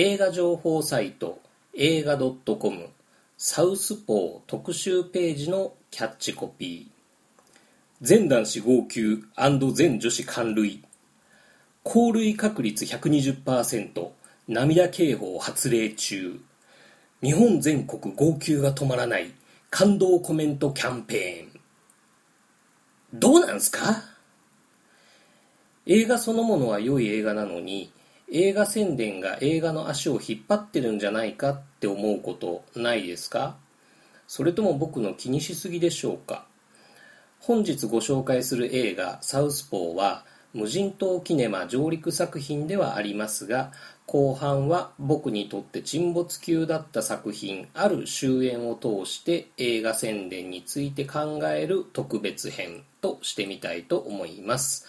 映画情報サイト映画 .com サウスポー特集ページのキャッチコピー。全男子号泣全女子寒類降類確率120%涙警報発令中。日本全国号泣が止まらない。感動コメントキャンペーン。どうなんすか？映画そのものは良い映画なのに映画宣伝が映画の足を引っ張ってるんじゃないかって思うことないですか？それとも僕の気にしすぎでしょうか？本日ご紹介する映画「サウスポー」は無人島キネマ上陸作品ではありますが後半は僕にとって沈没級だった作品ある終演を通して映画宣伝について考える特別編としてみたいと思います。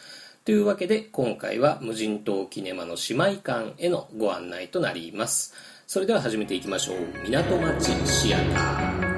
というわけで今回は無人島キネマの姉妹館へのご案内となります。それでは始めていきましょう。港町シアター。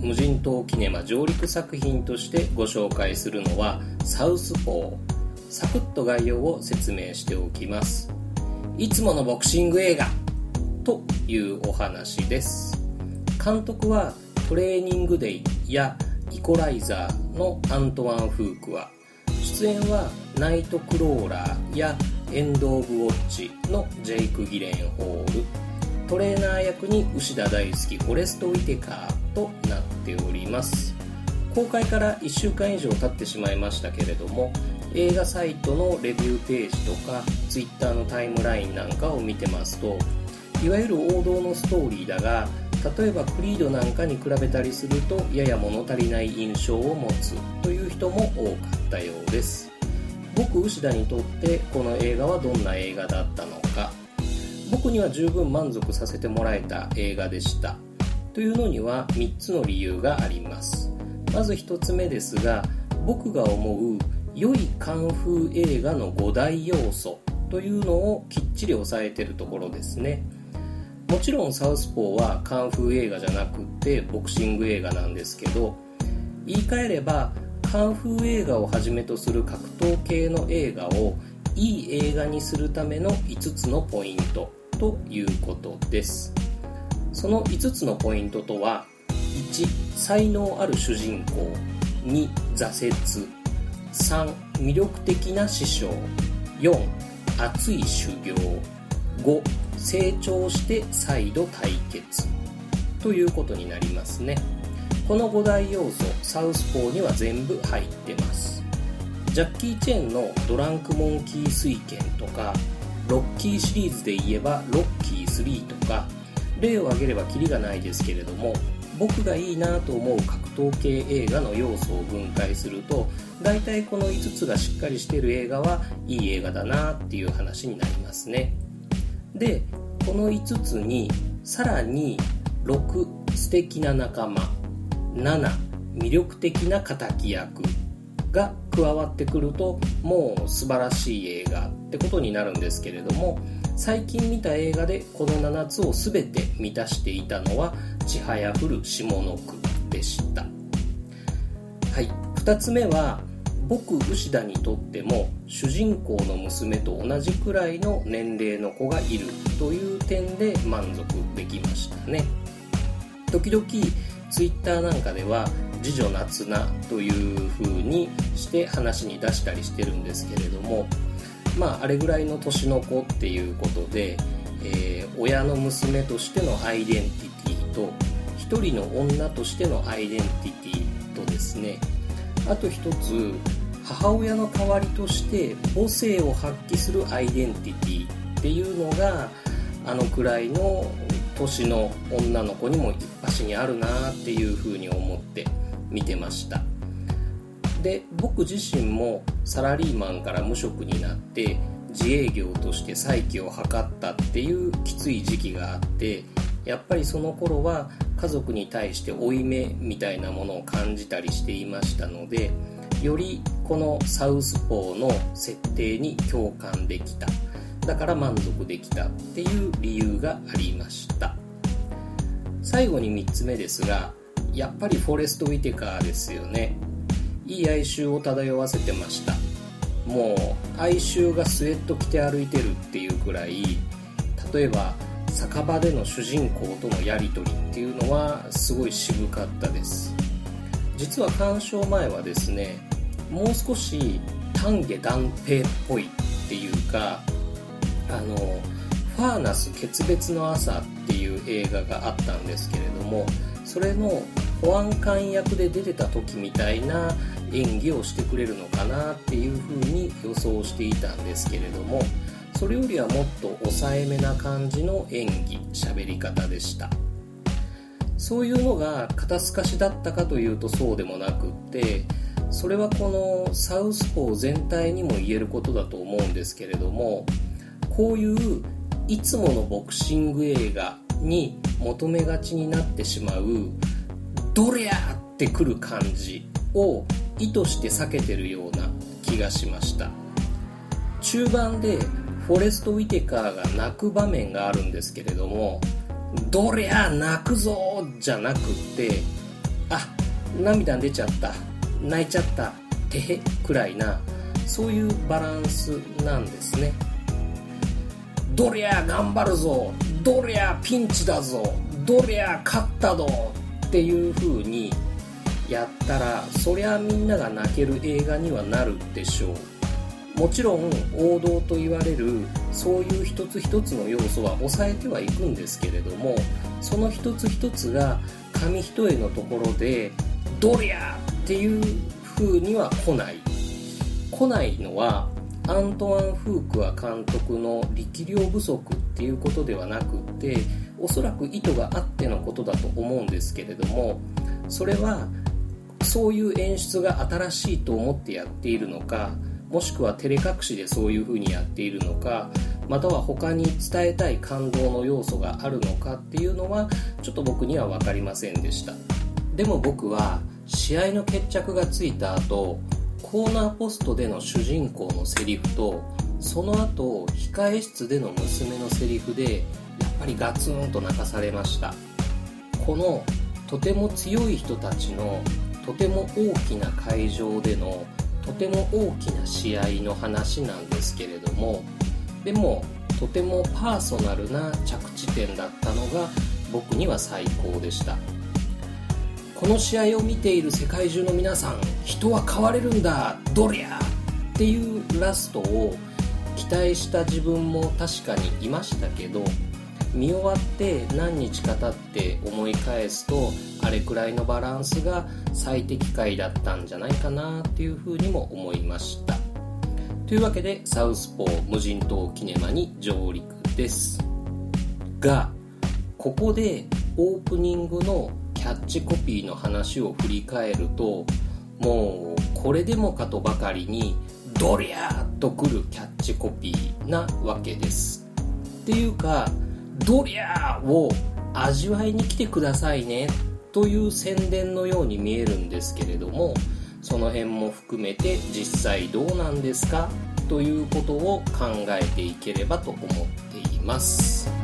無人島キネマ上陸作品としてご紹介するのはサウスポー。サクッと概要を説明しておきます。いつものボクシング映画。というお話です。監督はトレーニングデイやイコライザーのアントワン・フークは出演はナイトクローラーやエンド・オブ・ウォッチのジェイク・ギレンホール。トレーナー役に牛田大好きフォレスト・ウィテカーとなっております。公開から1週間以上経ってしまいましたけれども映画サイトのレビューページとか Twitter のタイムラインなんかを見てますといわゆる王道のストーリーだが例えばクリードなんかに比べたりするとやや物足りない印象を持つという人も多かったようです。僕牛田にとってこの映画はどんな映画だったのか。僕には十分満足させてもらえた映画でした。というのには3つの理由があります。まず1つ目ですが僕が思う良いカンフー映画の5大要素というのをきっちり抑えてるところですね。もちろんサウスポーはカンフー映画じゃなくてボクシング映画なんですけど言い換えればカンフー映画をはじめとする格闘系の映画をいい映画にするための5つのポイント。ということです。その5つのポイントとは1才能ある主人公2挫折。3魅力的な師匠。4熱い修行。5成長して再度対決。ということになりますね。この5大要素サウスポーには全部入ってます。ジャッキー・チェンの「ドランク・モンキー水拳」とかロッキーシリーズで言えば「ロッキー3」とか例を挙げればキリがないですけれども僕がいいなと思う格闘系映画の要素を分解すると大体この5つがしっかりしてる映画はいい映画だなっていう話になりますね。でこの5つにさらに6素敵な仲間。7魅力的な敵役。が加わってくるともう素晴らしい映画ってことになるんですけれども最近見た映画でこの7つを全て満たしていたのは「ちはやふる下の句」でした。はい。2つ目は僕牛田にとっても主人公の娘と同じくらいの年齢の子がいるという点で満足できましたね。時々 Twitter なんかでは次女夏菜という風にして話に出したりしてるんですけれどもまああれぐらいの年の子っていうことで、えー、親の娘としてのアイデンティティと一人の女としてのアイデンティティとですね。あと一つ母親の代わりとして母性を発揮するアイデンティティっていうのがあのくらいの年の女の子にも一発にあるなっていうふうに思って見てました。で僕自身もサラリーマンから無職になって自営業として再起を図ったっていうきつい時期があってやっぱりその頃は家族に対して負い目みたいなものを感じたりしていましたのでよりこのサウスポーの設定に共感できた。だから満足できたっていう理由がありました。最後に3つ目ですがやっぱりフォレスト・ウィテカーですよね。いい哀愁を漂わせてました。もう哀愁がスウェット着て歩いてるっていうくらい例えば酒場での主人公とのやり取りっていうのはすごい渋かったです。実は鑑賞前はですねもう少し丹下断平っぽいっていうかあの「ファーナス決別の朝」っていう映画があったんですけれどもそれの保安官役で出てた時みたいな演技をしてくれるのかなっていうふうに予想していたんですけれどもそれよりはもっと抑えめな感じの演技喋り方でした。そういうのが肩透かしだったかというとそうでもなくってそれはこのサウスポー全体にも言えることだと思うんですけれどもこういういつものボクシング映画に求めがちになってしまうドレアってくる感じを意図して避けてるような気がしました。中盤でフォレスト・ウィテカーが泣く場面があるんですけれどもどりゃ泣くぞじゃなくってあ涙出ちゃった泣いちゃったてへくらいなそういうバランスなんですね。どりゃ頑張るぞどりゃピンチだぞどりゃ勝ったぞっていう風にやったらそりゃみんなが泣ける映画にはなるでしょう。もちろん王道と言われるそういう一つ一つの要素は抑えてはいくんですけれどもその一つ一つが紙一重のところでドリャーっていう風には来ない。来ないのはアントワン・フークア監督の力量不足っていうことではなくっておそらく意図があってのことだと思うんですけれどもそれはそういう演出が新しいと思ってやっているのかもしくは照れ隠しでそういう風にやっているのかまたは他に伝えたい感動の要素があるのかっていうのはちょっと僕には分かりませんでした。でも僕は試合の決着がついた後コーナーポストでの主人公のセリフとその後控え室での娘のセリフでぱりガツンと泣かされました。このとても強い人たちのとても大きな会場でのとても大きな試合の話なんですけれどもでもとてもパーソナルな着地点だったのが僕には最高でした。この試合を見ている世界中の皆さん人は変われるんだドリャーっていうラストを期待した自分も確かにいましたけど見終わって何日か経って思い返すとあれくらいのバランスが最適解だったんじゃないかなっていうふうにも思いました。というわけでサウスポー無人島キネマに上陸です。がここでオープニングのキャッチコピーの話を振り返るともうこれでもかとばかりにドリャーっとくるキャッチコピーなわけです。っていうかドリャーを味わいに来てくださいねという宣伝のように見えるんですけれどもその辺も含めて実際どうなんですかということを考えていければと思っています。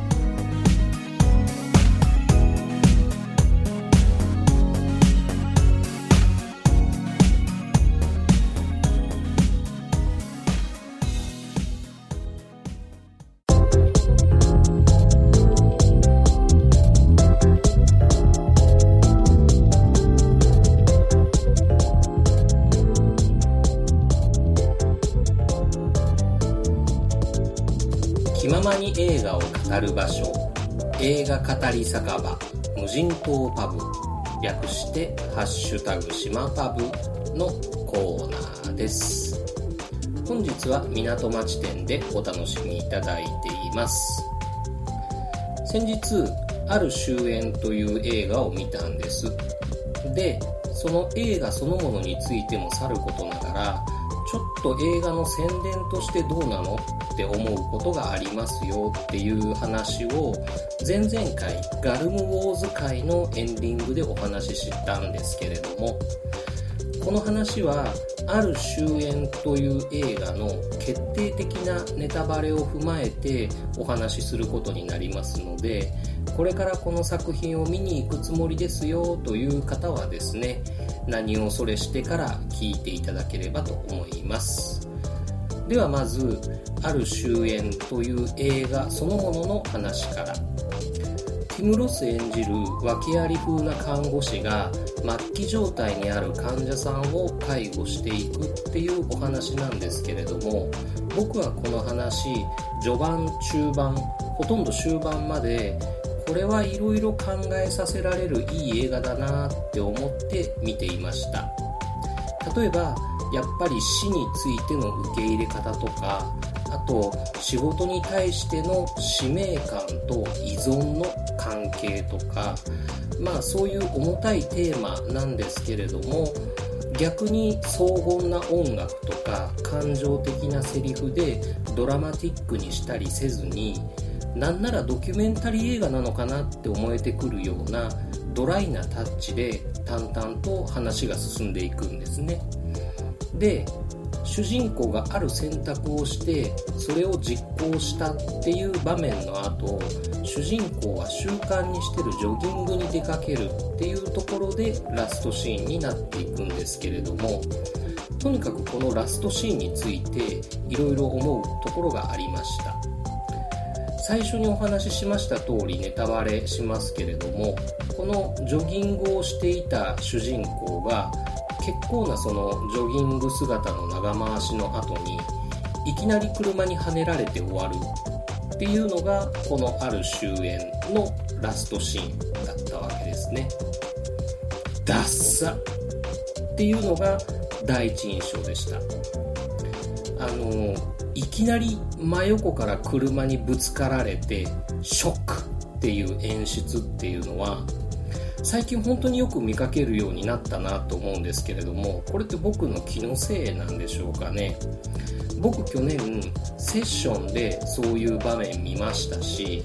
る場所。映画語り酒場無人島パブ。略して「ハッシュタグ島パブ」のコーナーです。本日は港町店でお楽しみいただいています。先日ある終焉という映画を見たんです。でその映画そのものについてもさることながらちょっと映画の宣伝としてどうなの？って思うことがありますよっていう話を前々回ガルムウォーズ会のエンディングでお話ししたんですけれどもこの話は「ある終焉」という映画の決定的なネタバレを踏まえてお話しすることになりますのでこれからこの作品を見に行くつもりですよという方はですね何をそれしてから聞いていただければと思います。ではまず「ある終焉」という映画そのものの話から。ティム・ロス演じる訳あり風な看護師が末期状態にある患者さんを介護していくっていうお話なんですけれども僕はこの話序盤中盤ほとんど終盤までこれはいろいろ考えさせられるいい映画だなって思って見ていました。例えばやっぱり死についての受け入れ方とかあと仕事に対しての使命感と依存の関係とかまあそういう重たいテーマなんですけれども逆に荘厳な音楽とか感情的なセリフでドラマティックにしたりせずになんならドキュメンタリー映画なのかなって思えてくるようなドライなタッチで淡々と話が進んでいくんですね。で主人公がある選択をしてそれを実行したっていう場面の後主人公は習慣にしてるジョギングに出かけるっていうところでラストシーンになっていくんですけれどもとにかくこのラストシーンについていろいろ思うところがありました。最初にお話ししました通りネタバレしますけれどもこのジョギングをしていた主人公が結構なそのジョギング姿の長回しの後にいきなり車にはねられて終わるっていうのがこのある終焉のラストシーンだったわけですね。ダッサっていうのが第一印象でした。あのいきなり真横から車にぶつかられてショックっていう演出っていうのは最近本当によく見かけるようになったなと思うんですけれどもこれって僕の気のせいなんでしょうかね。僕去年セッションでそういう場面見ましたし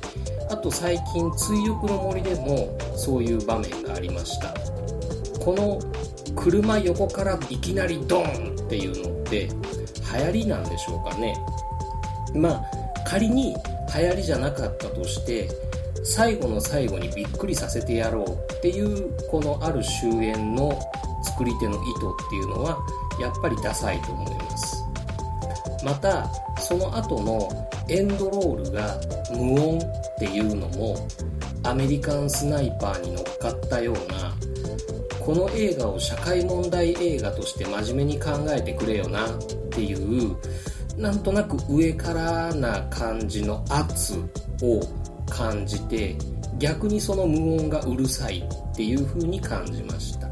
あと最近追憶の森でもそういう場面がありました。この車横からいきなりドンっていうのって流行りなんでしょうかね。まあ仮に流行りじゃなかったとして最後の最後にびっくりさせてやろうっていうこのある終焉の作り手の意図っていうのはやっぱりダサいと思います。またその後のエンドロールが無音っていうのもアメリカンスナイパーに乗っかったようなこの映画を社会問題映画として真面目に考えてくれよなっていうなんとなく上からな感じの圧を感じて逆にその無音がうるさいっていう風に感じました。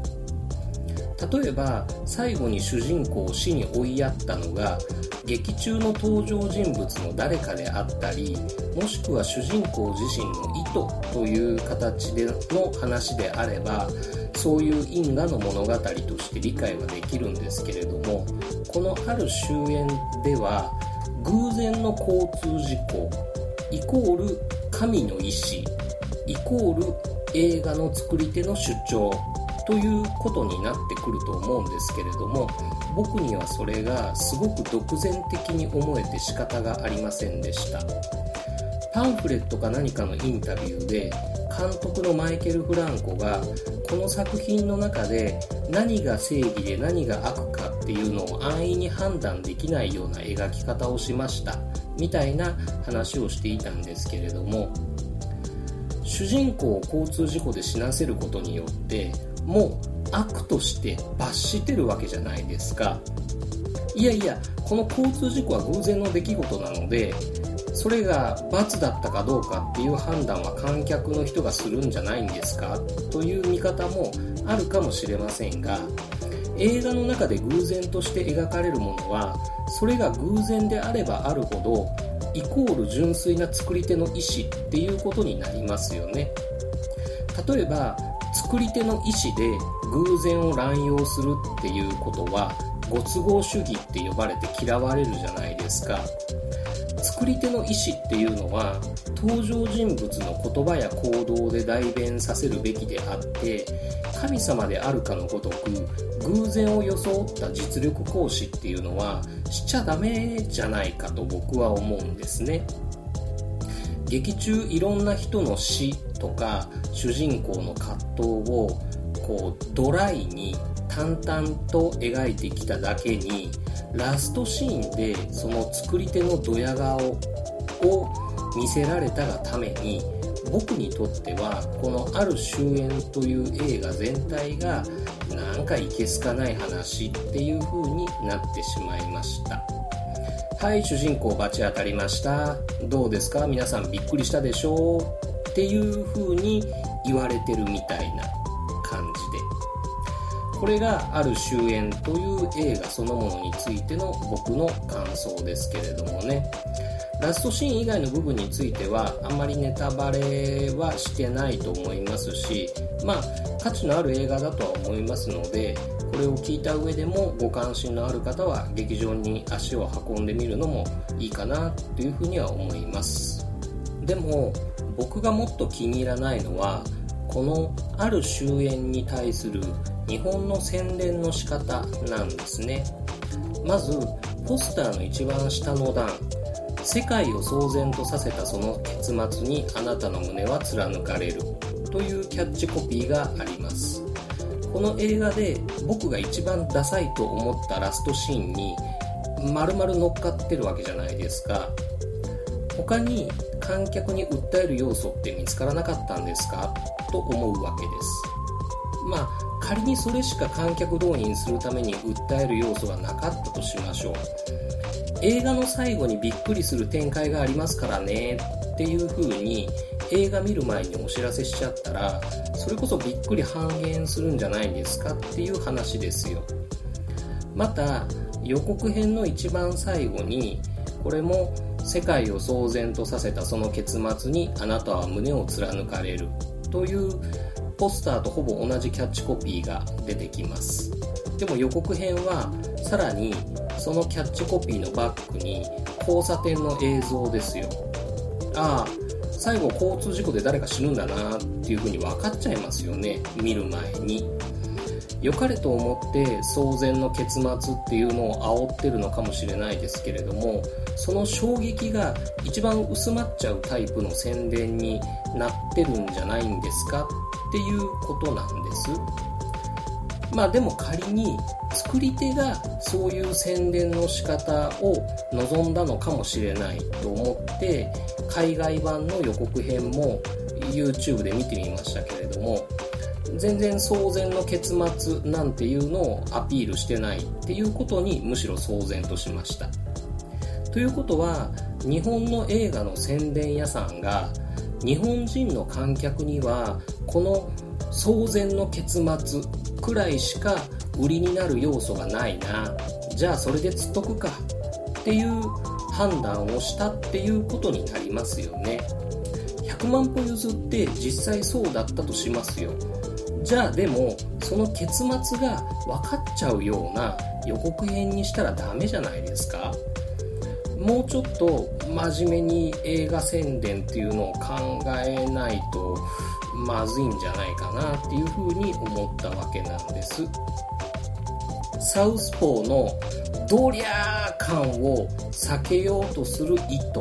例えば最後に主人公を死に追いやったのが劇中の登場人物の誰かであったりもしくは主人公自身の意図という形での話であればそういう因果の物語として理解はできるんですけれどもこのある終焉では偶然の交通事故イコール神の意志イコール映画の作り手の主張ということになってくると思うんですけれども僕にはそれがすごく独善的に思えて仕方がありませんでした。パンフレットか何かのインタビューで監督のマイケル・フランコがこの作品の中で何が正義で何が悪かっていうのを安易に判断できないような描き方をしました。みたいな話をしていたんですけれども主人公を交通事故で死なせることによってもう悪として罰してるわけじゃないですか。いやいやこの交通事故は偶然の出来事なのでそれが罰だったかどうかっていう判断は観客の人がするんじゃないんですかという見方もあるかもしれませんが映画の中で偶然として描かれるものはそれが偶然であればあるほどイコール純粋な作り手の意思っていうことになりますよね。例えば作り手の意思で偶然を乱用するっていうことはご都合主義って呼ばれて嫌われるじゃないですか。作り手の意思っていうのは登場人物の言葉や行動で代弁させるべきであって神様であるかのごとく偶然を装った実力行使っていうのはしちゃダメじゃないかと僕は思うんですね。劇中いろんな人の死とか主人公の葛藤をこうドライに淡々と描いてきただけにラストシーンでその作り手のドヤ顔を見せられたがために僕にとってはこの「ある終焉」という映画全体がなんかいけすかない話っていう風になってしまいました。はい主人公罰当たりました。どうですか？皆さんびっくりしたでしょう？っていう風に言われてるみたいな。これが「ある終焉」という映画そのものについての僕の感想ですけれどもね。ラストシーン以外の部分についてはあまりネタバレはしてないと思いますしまあ価値のある映画だとは思いますのでこれを聞いた上でもご関心のある方は劇場に足を運んでみるのもいいかなというふうには思います。でも僕がもっと気に入らないのはこのある終焉に対する日本の宣伝の仕方なんですね。まずポスターの一番下の段。世界を騒然とさせたその結末にあなたの胸は貫かれる。というキャッチコピーがあります。この映画で僕が一番ダサいと思ったラストシーンに丸々乗っかってるわけじゃないですか。他に観客に訴える要素って見つからなかったんですか？と思うわけです。まあ仮にそれしか観客動員するために訴える要素がなかったとしましょう。映画の最後にびっくりする展開がありますからねっていう風に映画見る前にお知らせしちゃったらそれこそびっくり半減するんじゃないんですかっていう話ですよ。また予告編の一番最後にこれも世界を騒然とさせたその結末にあなたは胸を貫かれる。というポスターとほぼ同じキャッチコピーが出てきます。でも予告編はさらにそのキャッチコピーのバックに交差点の映像ですよ。ああ最後交通事故で誰か死ぬんだなっていう風に分かっちゃいますよね。見る前に。良かれと思って騒然の結末っていうのを煽ってるのかもしれないですけれどもその衝撃が一番薄まっちゃうタイプの宣伝になってるんじゃないんですかっていうことなんです。まあでも仮に作り手がそういう宣伝の仕方を望んだのかもしれないと思って海外版の予告編も YouTube で見てみましたけれども全然騒然の結末なんていうのをアピールしてないっていうことにむしろ騒然としました。ということは日本の映画の宣伝屋さんが日本人の観客にはこの騒然の結末くらいしか売りになる要素がないな。じゃあそれで釣っとくか。っていう判断をしたっていうことになりますよね。100万歩譲って実際そうだったとしますよ。じゃあでもその結末が分かっちゃうような予告編にしたらダメじゃないですか。もうちょっと真面目に映画宣伝っていうのを考えないとまずいんじゃないかなっていうふうに思ったわけなんです。サウスポーのドリャー感を避けようとする意図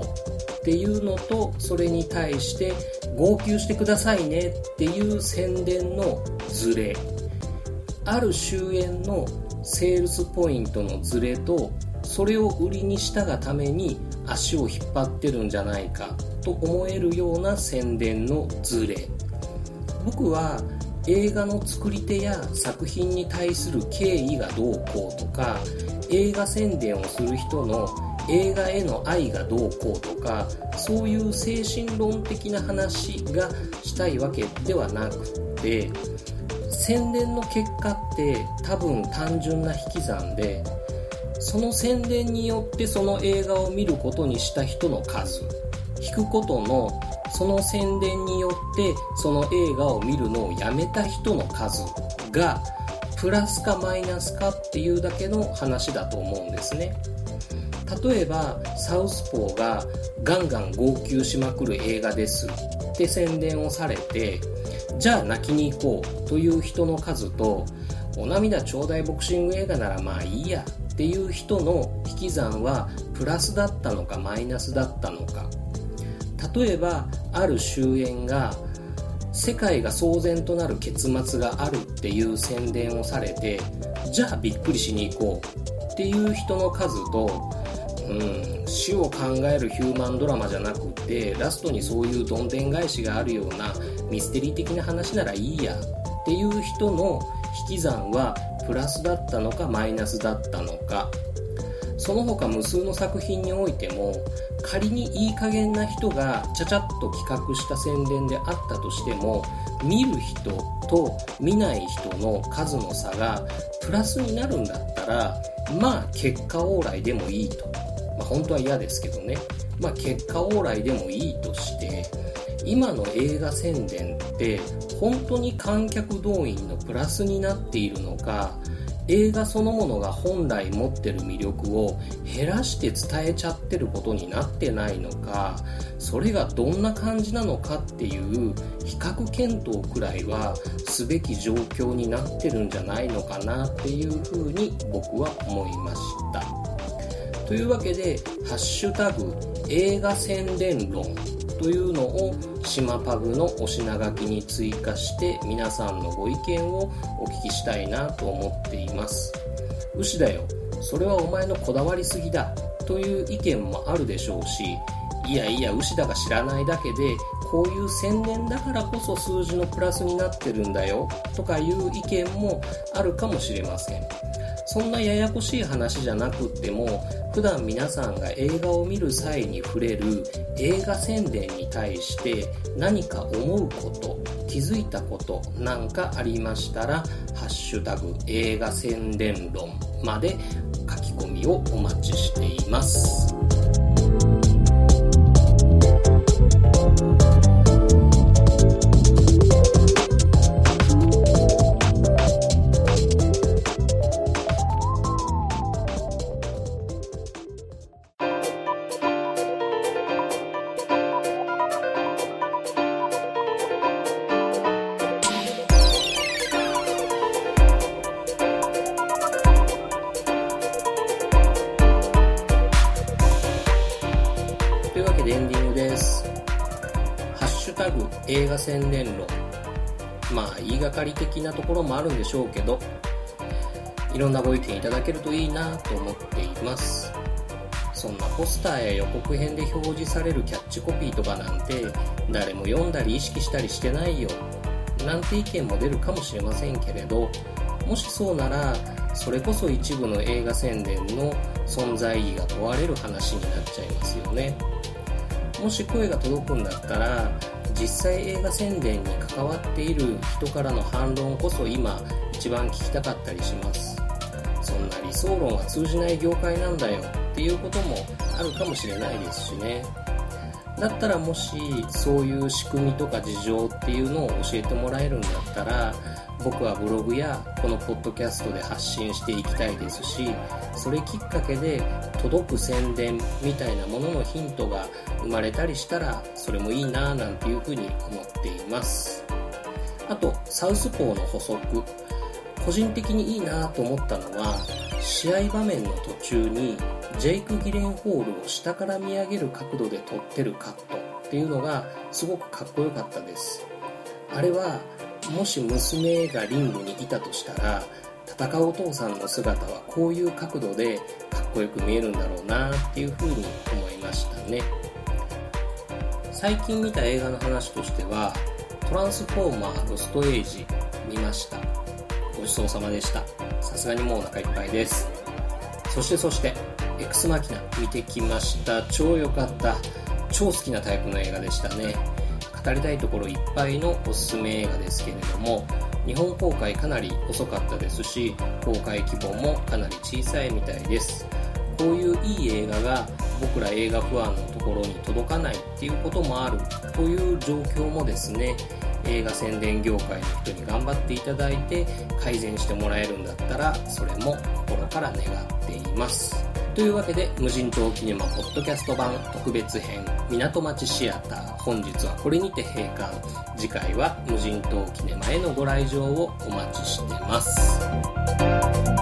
っていうのとそれに対して号泣してくださいねっていう宣伝のズレ。ある終焉のセールスポイントのズレとそれを売りにしたがために足を引っ張ってるんじゃないかと思えるような宣伝のズレ。僕は映画の作り手や作品に対する敬意がどうこうとか映画宣伝をする人の映画への愛がどうこうとかそういう精神論的な話がしたいわけではなくて宣伝の結果って多分単純な引き算でその宣伝によってその映画を見ることにした人の数。引くことのその宣伝によってその映画を見るのをやめた人の数がプラスかマイナスかっていうだけの話だと思うんですね。例えばサウスポーがガンガン号泣しまくる映画ですって宣伝をされてじゃあ泣きに行こうという人の数とお涙ちょうだいボクシング映画ならまあいいやっていう人の引き算はプラスだったのかマイナスだったのか。例えばある終演が世界が騒然となる結末があるっていう宣伝をされてじゃあびっくりしに行こうっていう人の数とうん死を考えるヒューマンドラマじゃなくてラストにそういうどんでん返しがあるようなミステリー的な話ならいいやっていう人の引き算はプラスだったのかマイナスだったのか。その他無数の作品においても仮にいい加減な人がちゃちゃっと企画した宣伝であったとしても見る人と見ない人の数の差がプラスになるんだったらまあ結果往来でもいいと、まあ、本当は嫌ですけどね。まあ結果往来でもいいとして今の映画宣伝って本当に観客動員のプラスになっているのか映画そのものが本来持ってる魅力を減らして伝えちゃってることになってないのかそれがどんな感じなのかっていう比較検討くらいはすべき状況になってるんじゃないのかなっていうふうに僕は思いました。というわけで「ハッシュタグ映画宣伝論」というのを島パグのお品書きに追加して皆さんのご意見をお聞きしたいなと思っています。牛だよ。それはお前のこだわりすぎだという意見もあるでしょうしいやいや牛だが知らないだけでこういう宣伝だからこそ数字のプラスになってるんだよとかいう意見もあるかもしれません。そんなややこしい話じゃなくっても普段皆さんが映画を見る際に触れる映画宣伝に対して何か思うこと気づいたことなんかありましたら「ハッシュタグ映画宣伝論」まで書き込みをお待ちしています。しょうけどいろんなご意見いただけるといいなと思っています。そんなポスターや予告編で表示されるキャッチコピーとかなんて誰も読んだり意識したりしてないよ。なんて意見も出るかもしれませんけれどもしそうならそれこそ一部の映画宣伝の存在意義が問われる話になっちゃいますよね。もし声が届くんだったら実際映画宣伝に関わっている人からの反論こそ今一番聞きたかったりします。そんな理想論は通じない業界なんだよっていうこともあるかもしれないですしね。だったらもしそういう仕組みとか事情っていうのを教えてもらえるんだったら僕はブログやこのポッドキャストで発信していきたいですしそれきっかけで届く宣伝みたいなもののヒントが生まれたりしたらそれもいいなぁなんていうふうに思っています。あとサウスポーの補足。個人的にいいなと思ったのは試合場面の途中にジェイク・ギレンホールを下から見上げる角度で撮ってるカットっていうのがすごくかっこよかったです。あれはもし娘がリングにいたとしたら戦うお父さんの姿はこういう角度でかっこよく見えるんだろうなっていうふうに思いましたね。最近見た映画の話としてはトランスフォーマーロストエイジ見ました。ごちそうさまでした。さすがにもうお腹いっぱいです。そしてそしてエクスマキナ見てきました。超良かった。超好きなタイプの映画でしたね。語りたいところいっぱいのおすすめ映画ですけれども日本公開かなり遅かったですし公開規模もかなり小さいみたいです。こういういい映画が僕ら映画不安のところに届かないっていうこともあるという状況もですね映画宣伝業界の人に頑張っていただいて改善してもらえるんだったらそれも心から願っています。というわけで無人島キネマポッドキャスト版特別編港町シアター本日はこれにて閉館。次回は無人島キネマへのご来場をお待ちしてます。